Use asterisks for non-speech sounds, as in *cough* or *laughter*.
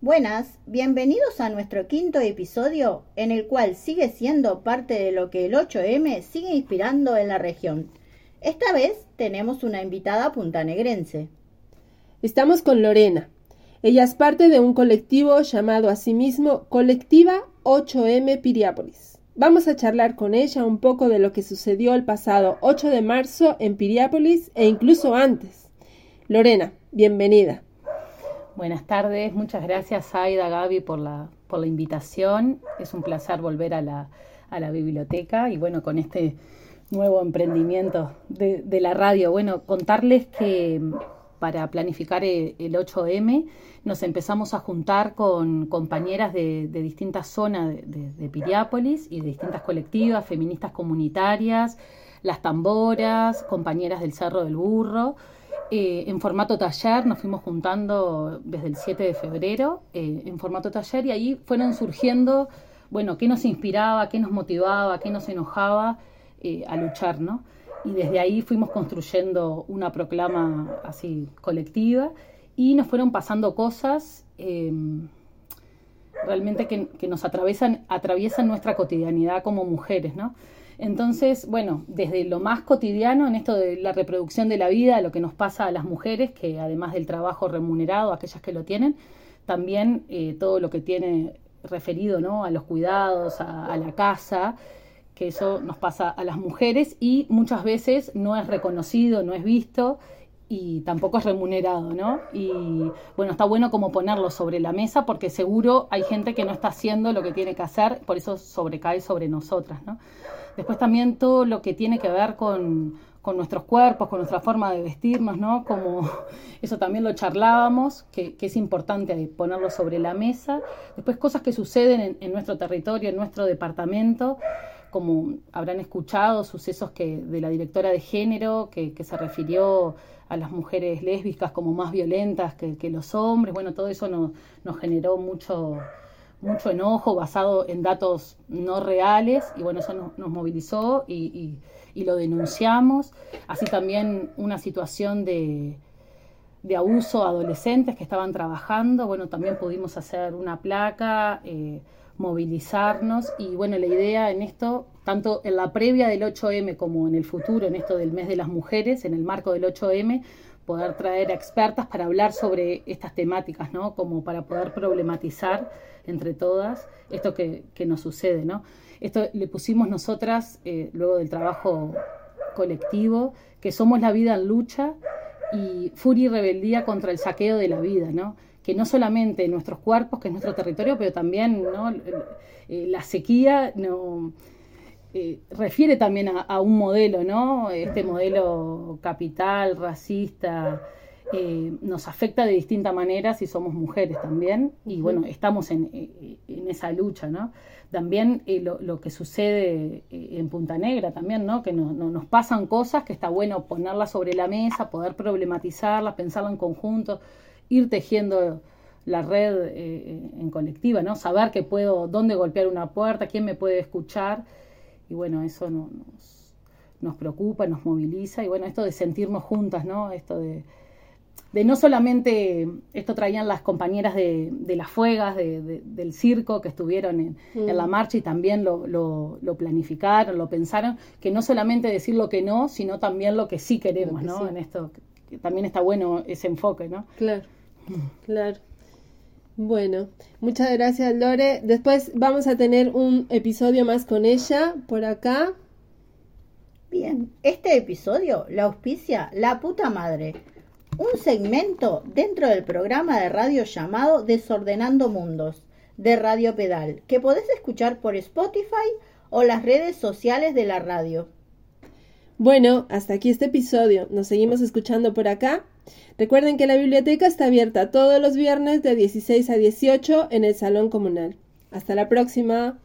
Buenas, bienvenidos a nuestro quinto episodio en el cual sigue siendo parte de lo que el 8M sigue inspirando en la región. Esta vez tenemos una invitada puntanegrense. Estamos con Lorena. Ella es parte de un colectivo llamado a sí mismo Colectiva 8M Piriápolis. Vamos a charlar con ella un poco de lo que sucedió el pasado 8 de marzo en Piriápolis e incluso antes. Lorena, bienvenida. Buenas tardes, muchas gracias Aida, Gaby por la, por la invitación. Es un placer volver a la, a la biblioteca y bueno, con este nuevo emprendimiento de, de, la radio. Bueno, contarles que para planificar el, 8M nos empezamos a juntar con compañeras de, de distintas zonas de, de, Piriápolis y de distintas colectivas, feministas comunitarias, las tamboras, compañeras del Cerro del Burro eh, en formato taller, nos fuimos juntando desde el 7 de febrero eh, en formato taller y ahí fueron surgiendo, bueno, qué nos inspiraba, qué nos motivaba, qué nos enojaba eh, a luchar, ¿no? Y desde ahí fuimos construyendo una proclama así colectiva y nos fueron pasando cosas realmente que, que, nos atraviesan, atraviesan nuestra cotidianidad como mujeres, ¿no? Entonces, bueno, desde lo más cotidiano en esto de la reproducción de la vida, lo que nos pasa a las mujeres, que además del trabajo remunerado, aquellas que lo tienen, también eh, todo lo que tiene referido ¿no? a los cuidados, a, la casa, que eso nos pasa a las mujeres y muchas veces no es reconocido, no es visto y tampoco es remunerado, ¿no? Y bueno, está bueno como ponerlo sobre la mesa porque seguro hay gente que no está haciendo lo que tiene que hacer, por eso sobrecae sobre nosotras, ¿no? Después también todo lo que tiene que ver con, nuestros cuerpos, con nuestra forma de vestirnos, ¿no? Como *laughs* eso también lo charlábamos, que, es importante ponerlo sobre la mesa. Después cosas que suceden en, nuestro territorio, en nuestro departamento, como habrán escuchado, sucesos que de la directora de género, que, se refirió a las mujeres lésbicas como más violentas que, los hombres. Bueno, todo eso nos generó mucho mucho enojo basado en datos no reales y bueno, eso nos, movilizó y, lo denunciamos. Así también una situación de, de, abuso a adolescentes que estaban trabajando, bueno, también pudimos hacer una placa, eh, movilizarnos y bueno, la idea en esto, tanto en la previa del 8M como en el futuro, en esto del mes de las mujeres, en el marco del 8M, poder traer a expertas para hablar sobre estas temáticas, ¿no? Como para poder problematizar entre todas esto que, nos sucede, ¿no? Esto le pusimos nosotras, eh, luego del trabajo colectivo, que somos la vida en lucha y furia y rebeldía contra el saqueo de la vida, ¿no? Que no solamente nuestros cuerpos, que es nuestro territorio, pero también, ¿no? Eh, la sequía, no eh, refiere también a, un modelo, ¿no? Este modelo capital, racista, eh, nos afecta de distinta manera si somos mujeres también, y bueno, estamos en, en esa lucha, ¿no? También eh, lo, que sucede en Punta Negra también, ¿no? Que no, nos pasan cosas que está bueno ponerlas sobre la mesa, poder problematizarlas, pensarlas en conjunto, ir tejiendo la red en colectiva, ¿no? Saber que puedo, dónde golpear una puerta, quién me puede escuchar y bueno, eso nos, nos preocupa, nos moviliza y bueno, esto de sentirnos juntas, ¿no? Esto de, de no solamente, esto traían las compañeras de, de las fuegas, de, del circo que estuvieron en, en, la mm. marcha y también lo, lo, lo, planificaron, lo pensaron, que no solamente decir lo que no, sino también lo que sí queremos, ¿no? En esto, que también está bueno ese enfoque, ¿no? Claro, claro. Bueno, muchas gracias Lore. Después vamos a tener un episodio más con ella por acá. Bien, este episodio la auspicia La puta madre, un segmento dentro del programa de radio llamado Desordenando Mundos de Radio Pedal, que podés escuchar por Spotify o las redes sociales de la radio. Bueno, hasta aquí este episodio. Nos seguimos escuchando por acá. Recuerden que la biblioteca está abierta todos los viernes de 16 a 18 en el Salón Comunal. Hasta la próxima.